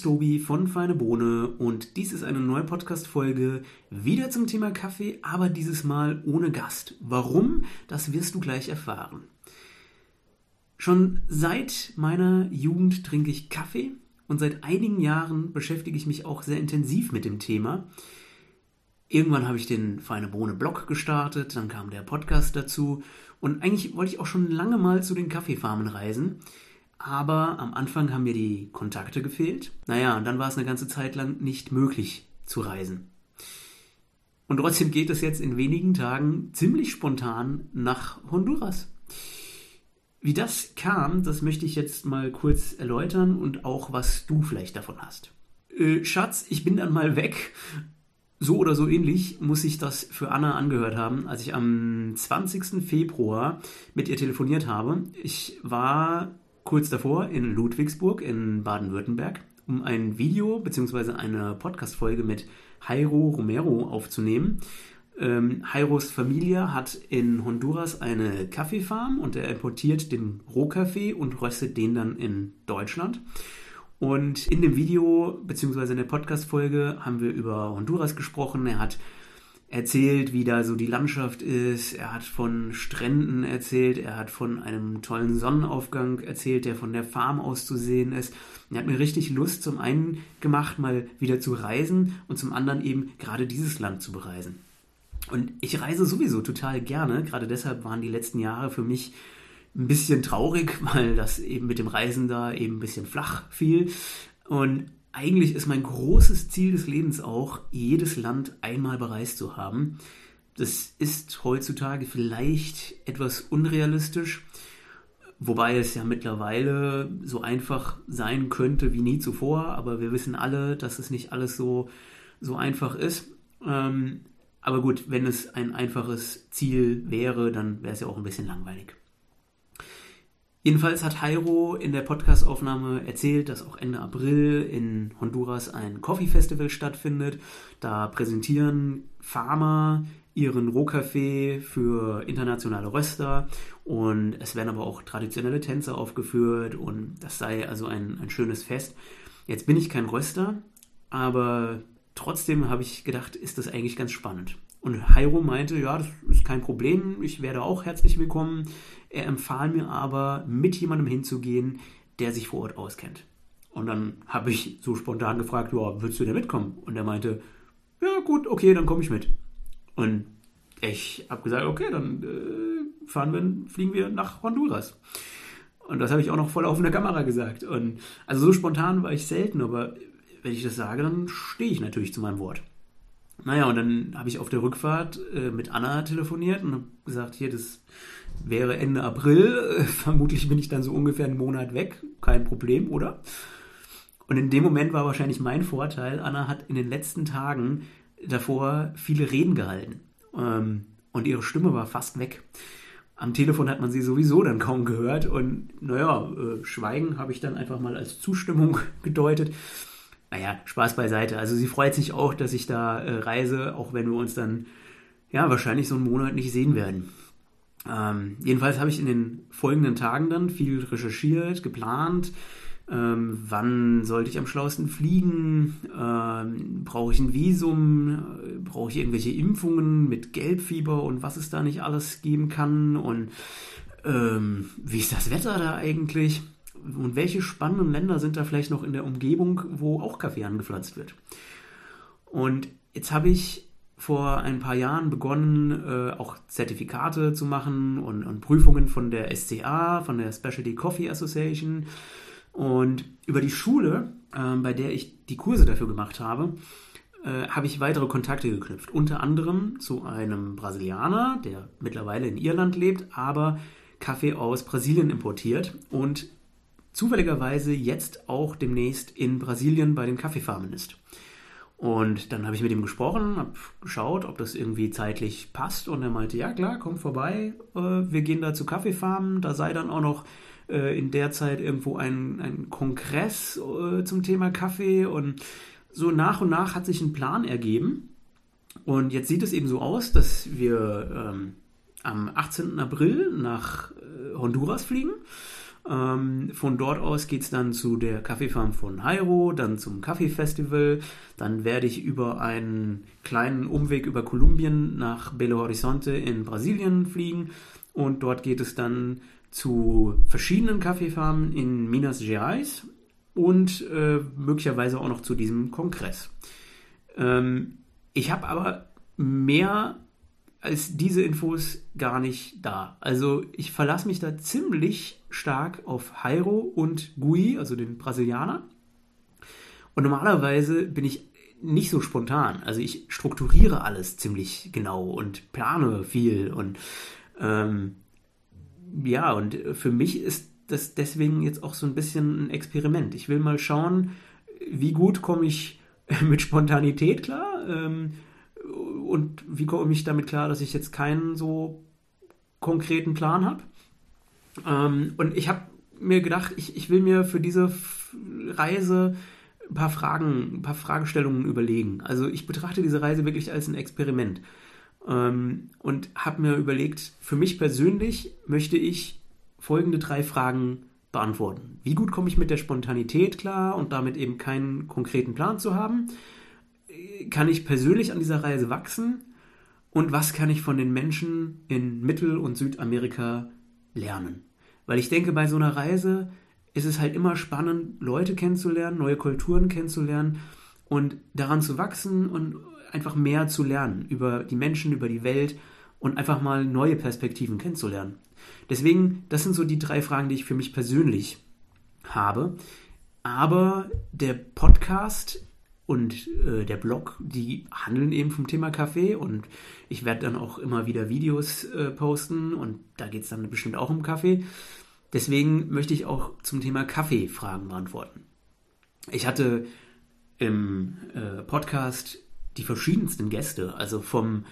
ist Tobi von Feine Bohne und dies ist eine neue Podcast-Folge wieder zum Thema Kaffee, aber dieses Mal ohne Gast. Warum? Das wirst du gleich erfahren. Schon seit meiner Jugend trinke ich Kaffee und seit einigen Jahren beschäftige ich mich auch sehr intensiv mit dem Thema. Irgendwann habe ich den Feine Bohne Blog gestartet, dann kam der Podcast dazu und eigentlich wollte ich auch schon lange mal zu den Kaffeefarmen reisen. Aber am Anfang haben mir die Kontakte gefehlt. Naja, und dann war es eine ganze Zeit lang nicht möglich zu reisen. Und trotzdem geht es jetzt in wenigen Tagen ziemlich spontan nach Honduras. Wie das kam, das möchte ich jetzt mal kurz erläutern und auch, was du vielleicht davon hast. Äh, Schatz, ich bin dann mal weg. So oder so ähnlich muss ich das für Anna angehört haben, als ich am 20. Februar mit ihr telefoniert habe. Ich war kurz davor in Ludwigsburg in Baden-Württemberg, um ein Video bzw. eine Podcast-Folge mit Jairo Romero aufzunehmen. Ähm, Jairos Familie hat in Honduras eine Kaffeefarm und er importiert den Rohkaffee und röstet den dann in Deutschland. Und in dem Video bzw. in der Podcast-Folge haben wir über Honduras gesprochen. Er hat erzählt, wie da so die Landschaft ist. Er hat von Stränden erzählt. Er hat von einem tollen Sonnenaufgang erzählt, der von der Farm aus zu sehen ist. Er hat mir richtig Lust zum einen gemacht, mal wieder zu reisen und zum anderen eben gerade dieses Land zu bereisen. Und ich reise sowieso total gerne. Gerade deshalb waren die letzten Jahre für mich ein bisschen traurig, weil das eben mit dem Reisen da eben ein bisschen flach fiel. Und eigentlich ist mein großes Ziel des Lebens auch, jedes Land einmal bereist zu haben. Das ist heutzutage vielleicht etwas unrealistisch, wobei es ja mittlerweile so einfach sein könnte wie nie zuvor, aber wir wissen alle, dass es nicht alles so, so einfach ist. Ähm, aber gut, wenn es ein einfaches Ziel wäre, dann wäre es ja auch ein bisschen langweilig. Jedenfalls hat Jairo in der Podcastaufnahme erzählt, dass auch Ende April in Honduras ein Coffee Festival stattfindet. Da präsentieren Farmer ihren Rohkaffee für internationale Röster und es werden aber auch traditionelle Tänze aufgeführt und das sei also ein, ein schönes Fest. Jetzt bin ich kein Röster, aber trotzdem habe ich gedacht, ist das eigentlich ganz spannend. Und Jairo meinte, ja, das ist kein Problem, ich werde auch herzlich willkommen. Er empfahl mir aber, mit jemandem hinzugehen, der sich vor Ort auskennt. Und dann habe ich so spontan gefragt, ja, willst du da mitkommen? Und er meinte, ja gut, okay, dann komme ich mit. Und ich habe gesagt, okay, dann äh, fahren wir, fliegen wir nach Honduras. Und das habe ich auch noch voll auf einer Kamera gesagt. Und also so spontan war ich selten, aber wenn ich das sage, dann stehe ich natürlich zu meinem Wort. Naja, und dann habe ich auf der Rückfahrt äh, mit Anna telefoniert und habe gesagt, hier, das wäre Ende April. Vermutlich bin ich dann so ungefähr einen Monat weg. Kein Problem, oder? Und in dem Moment war wahrscheinlich mein Vorteil, Anna hat in den letzten Tagen davor viele Reden gehalten. Ähm, und ihre Stimme war fast weg. Am Telefon hat man sie sowieso dann kaum gehört. Und naja, äh, Schweigen habe ich dann einfach mal als Zustimmung gedeutet. Naja, Spaß beiseite. Also sie freut sich auch, dass ich da äh, reise, auch wenn wir uns dann ja wahrscheinlich so einen Monat nicht sehen werden. Ähm, jedenfalls habe ich in den folgenden Tagen dann viel recherchiert, geplant. Ähm, wann sollte ich am schlauesten fliegen? Ähm, brauche ich ein Visum? Brauche ich irgendwelche Impfungen mit Gelbfieber und was es da nicht alles geben kann? Und ähm, wie ist das Wetter da eigentlich? Und welche spannenden Länder sind da vielleicht noch in der Umgebung, wo auch Kaffee angepflanzt wird? Und jetzt habe ich vor ein paar Jahren begonnen, äh, auch Zertifikate zu machen und, und, Prüfungen von der SCA, von der Specialty Coffee Association. Und über die Schule, äh, bei der ich die Kurse dafür gemacht habe, äh, habe ich weitere Kontakte geknüpft. Unter anderem zu einem Brasilianer, der mittlerweile in Irland lebt, aber Kaffee aus Brasilien importiert und zufälligerweise jetzt auch demnächst in Brasilien bei den Kaffeefarmen ist. Und dann habe ich mit ihm gesprochen, habe geschaut, ob das irgendwie zeitlich passt. Und er meinte, ja klar, komm vorbei, äh, wir gehen da zu Kaffeefarmen. Da sei dann auch noch äh, in der Zeit irgendwo ein, ein Kongress äh, zum Thema Kaffee. Und so nach und nach hat sich ein Plan ergeben. Und jetzt sieht es eben so aus, dass wir ähm, am 18. April nach Honduras fliegen. Ähm, von dort aus geht es dann zu der Kaffeefarm von Jairo, dann zum Kaffeefestival. Dann werde ich über einen kleinen Umweg über Kolumbien nach Belo Horizonte in Brasilien fliegen. Und dort geht es dann zu verschiedenen Kaffeefarmen in Minas Gerais und äh, möglicherweise auch noch zu diesem Kongress. Ähm, ich habe aber mehr als diese Infos gar nicht da. Also ich verlasse mich da ziemlich stark auf Jairo und Gui, also den Brasilianer. Und normalerweise bin ich nicht so spontan. Also ich strukturiere alles ziemlich genau und plane viel und ähm, ja, und für mich ist das deswegen jetzt auch so ein bisschen ein Experiment. Ich will mal schauen, wie gut komme ich mit Spontanität klar ähm, und wie komme ich damit klar, dass ich jetzt keinen so konkreten Plan habe. Ähm, und ich habe mir gedacht, ich, ich will mir für diese Reise ein paar Fragen, ein paar Fragestellungen überlegen. Also ich betrachte diese Reise wirklich als ein Experiment. Ähm, und habe mir überlegt, für mich persönlich möchte ich folgende drei Fragen beantworten. Wie gut komme ich mit der Spontanität klar und damit eben keinen konkreten Plan zu haben? Kann ich persönlich an dieser Reise wachsen? Und was kann ich von den Menschen in Mittel- und Südamerika lernen? Weil ich denke, bei so einer Reise ist es halt immer spannend, Leute kennenzulernen, neue Kulturen kennenzulernen und daran zu wachsen und einfach mehr zu lernen über die Menschen, über die Welt und einfach mal neue Perspektiven kennenzulernen. Deswegen, das sind so die drei Fragen, die ich für mich persönlich habe. Aber der Podcast und äh, der Blog, die handeln eben vom Thema Kaffee und ich werde dann auch immer wieder Videos äh, posten und da geht es dann bestimmt auch um Kaffee. Deswegen möchte ich auch zum Thema Kaffee Fragen beantworten. Ich hatte im äh, Podcast die verschiedensten Gäste. Also vom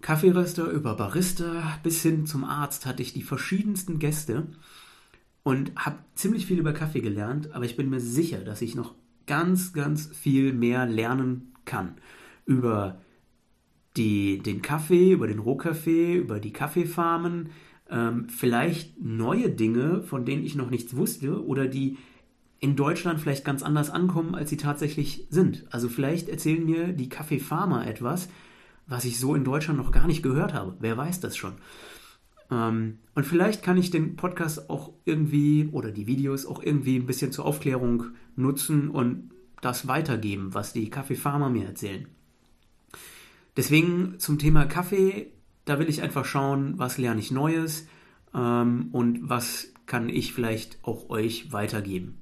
Kaffeeröster über Barista bis hin zum Arzt hatte ich die verschiedensten Gäste und habe ziemlich viel über Kaffee gelernt, aber ich bin mir sicher, dass ich noch ganz, ganz viel mehr lernen kann über die, den Kaffee, über den Rohkaffee, über die Kaffeefarmen, ähm, vielleicht neue Dinge, von denen ich noch nichts wusste oder die in Deutschland vielleicht ganz anders ankommen, als sie tatsächlich sind. Also vielleicht erzählen mir die Kaffeefarmer etwas, was ich so in Deutschland noch gar nicht gehört habe. Wer weiß das schon? Ähm, und vielleicht kann ich den Podcast auch irgendwie oder die Videos auch irgendwie ein bisschen zur Aufklärung nutzen und das weitergeben, was die Kaffeefarmer mir erzählen. Deswegen zum Thema Kaffee, da will ich einfach schauen, was lerne ich Neues ähm, und was kann ich vielleicht auch euch weitergeben.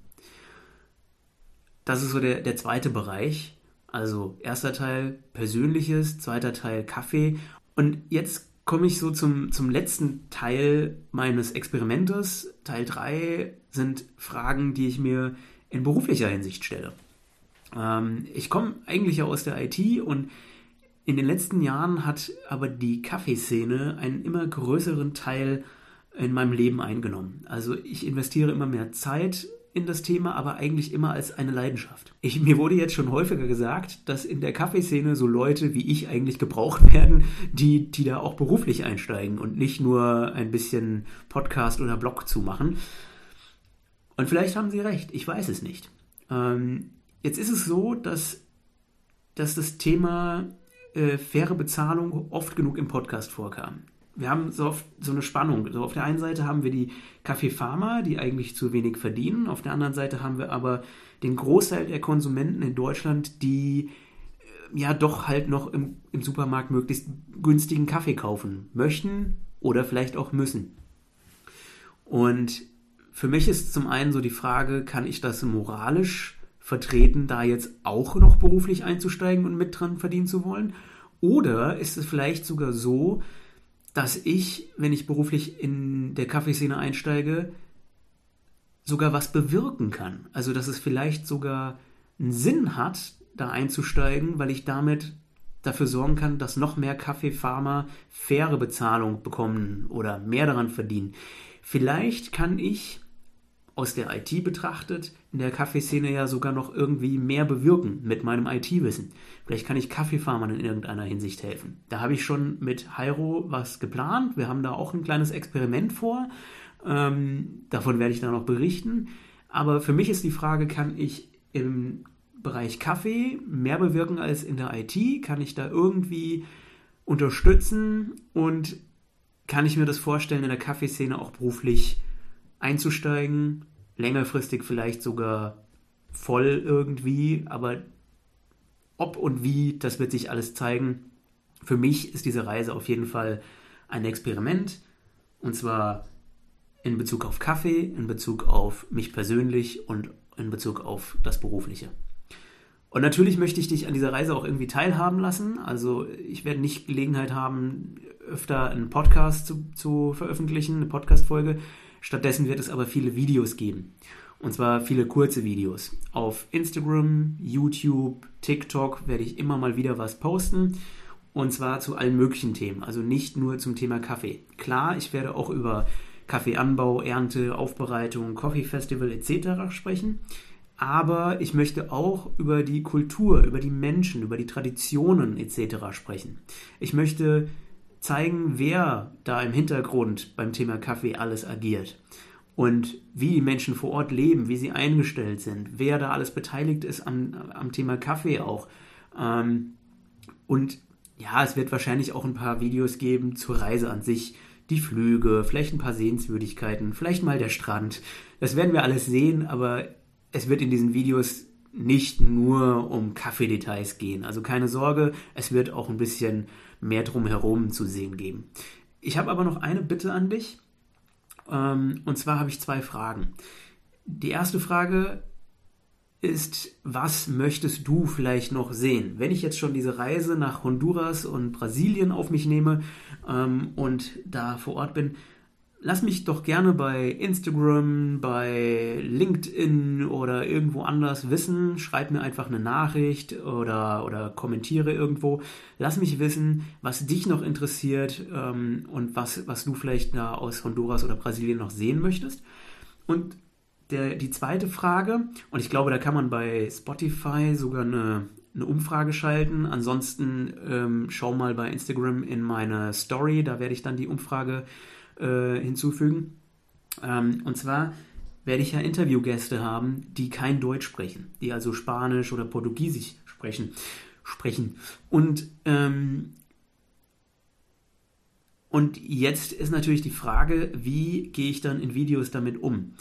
Das ist so der, der zweite Bereich. Also erster Teil Persönliches, zweiter Teil Kaffee. Und jetzt komme ich so zum, zum letzten Teil meines Experimentes. Teil 3 sind Fragen, die ich mir in beruflicher Hinsicht stelle. Ähm, ich komme eigentlich aus der IT und in den letzten Jahren hat aber die Kaffeeszene einen immer größeren Teil in meinem Leben eingenommen. Also ich investiere immer mehr Zeit in das Thema, aber eigentlich immer als eine Leidenschaft. Ich, mir wurde jetzt schon häufiger gesagt, dass in der Kaffeeszene so Leute wie ich eigentlich gebraucht werden, die, die da auch beruflich einsteigen und nicht nur ein bisschen Podcast oder Blog zu machen. Und vielleicht haben sie recht, ich weiß es nicht. Ähm, jetzt ist es so, dass, dass das Thema äh, faire Bezahlung oft genug im Podcast vorkam wir haben so oft so eine Spannung. So auf der einen Seite haben wir die Kaffeefarmer, die eigentlich zu wenig verdienen. Auf der anderen Seite haben wir aber den Großteil der Konsumenten in Deutschland, die äh, ja doch halt noch im, im Supermarkt möglichst günstigen Kaffee kaufen möchten oder vielleicht auch müssen. Und für mich ist zum einen so die Frage, kann ich das moralisch vertreten, da jetzt auch noch beruflich einzusteigen und mit dran verdienen zu wollen? Oder ist es vielleicht sogar so, dass ich, wenn ich beruflich in der Kaffeeszene einsteige, sogar was bewirken kann. Also dass es vielleicht sogar einen Sinn hat, da einzusteigen, weil ich damit dafür sorgen kann, dass noch mehr Kaffeefarmer faire Bezahlung bekommen oder mehr daran verdienen. Vielleicht kann ich aus der IT betrachtet in der Kaffeeszene ja sogar noch irgendwie mehr bewirken mit meinem IT-Wissen. Vielleicht kann ich Kaffeefarmern in irgendeiner Hinsicht helfen. Da habe ich schon mit Jairo was geplant. Wir haben da auch ein kleines Experiment vor. Ähm, davon werde ich dann noch berichten. Aber für mich ist die Frage, kann ich im Bereich Kaffee mehr bewirken als in der IT? Kann ich da irgendwie unterstützen? Und kann ich mir das vorstellen, in der Kaffeeszene auch beruflich einzusteigen? Längerfristig vielleicht sogar voll irgendwie, aber ob und wie, das wird sich alles zeigen. Für mich ist diese Reise auf jeden Fall ein Experiment. Und zwar in Bezug auf Kaffee, in Bezug auf mich persönlich und in Bezug auf das Berufliche. Und natürlich möchte ich dich an dieser Reise auch irgendwie teilhaben lassen. Also ich werde nicht Gelegenheit haben, öfter einen Podcast zu, zu veröffentlichen, eine Podcast-Folge. Stattdessen wird es aber viele Videos geben. Und zwar viele kurze Videos. Auf Instagram, YouTube, TikTok werde ich immer mal wieder was posten. Und zwar zu allen möglichen Themen. Also nicht nur zum Thema Kaffee. Klar, ich werde auch über Kaffeeanbau, Ernte, Aufbereitung, Coffee Festival etc. sprechen. Aber ich möchte auch über die Kultur, über die Menschen, über die Traditionen etc. sprechen. Ich möchte zeigen, wer da im Hintergrund beim Thema Kaffee alles agiert und wie die Menschen vor Ort leben, wie sie eingestellt sind, wer da alles beteiligt ist am, am Thema Kaffee auch. Ähm, und ja, es wird wahrscheinlich auch ein paar Videos geben zur Reise an sich, die Flüge, vielleicht ein paar Sehenswürdigkeiten, vielleicht mal der Strand. Das werden wir alles sehen, aber es wird in diesen Videos nicht nur um Kaffeedetails gehen. Also keine Sorge, es wird auch ein bisschen mehr drumherum zu sehen geben. Ich habe aber noch eine Bitte an dich. Ähm, und zwar habe ich zwei Fragen. Die erste Frage ist, was möchtest du vielleicht noch sehen? Wenn ich jetzt schon diese Reise nach Honduras und Brasilien auf mich nehme ähm, und da vor Ort bin, lass mich doch gerne bei Instagram, bei LinkedIn oder irgendwo anders wissen. Schreib mir einfach eine Nachricht oder, oder kommentiere irgendwo. Lass mich wissen, was dich noch interessiert ähm, und was, was du vielleicht da aus Honduras oder Brasilien noch sehen möchtest. Und der, die zweite Frage, und ich glaube, da kann man bei Spotify sogar eine, eine Umfrage schalten. Ansonsten ähm, schau mal bei Instagram in meine Story, da werde ich dann die Umfrage äh, hinzufügen. Ähm, und zwar werde ich ja Interviewgäste haben, die kein Deutsch sprechen, die also Spanisch oder Portugiesisch sprechen. sprechen. Und, ähm, und jetzt ist natürlich die Frage, wie gehe ich dann in Videos damit um?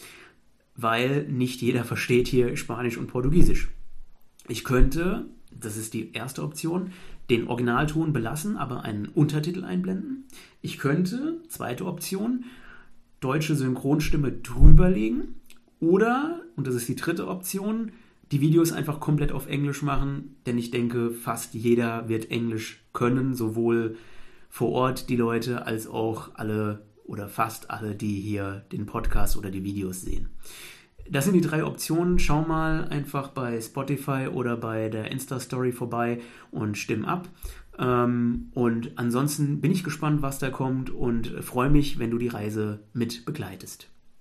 weil nicht jeder versteht hier Spanisch und Portugiesisch. Ich könnte, das ist die erste Option, den Originalton belassen, aber einen Untertitel einblenden. Ich könnte, zweite Option, deutsche Synchronstimme drüberlegen. Oder, und das ist die dritte Option, die Videos einfach komplett auf Englisch machen, denn ich denke, fast jeder wird Englisch können, sowohl vor Ort die Leute als auch alle oder fast alle, die hier den Podcast oder die Videos sehen. Das sind die drei Optionen. Schau mal einfach bei Spotify oder bei der Insta-Story vorbei und stimm ab. Ähm, und ansonsten bin ich gespannt, was da kommt und freue mich, wenn du die Reise mit begleitest.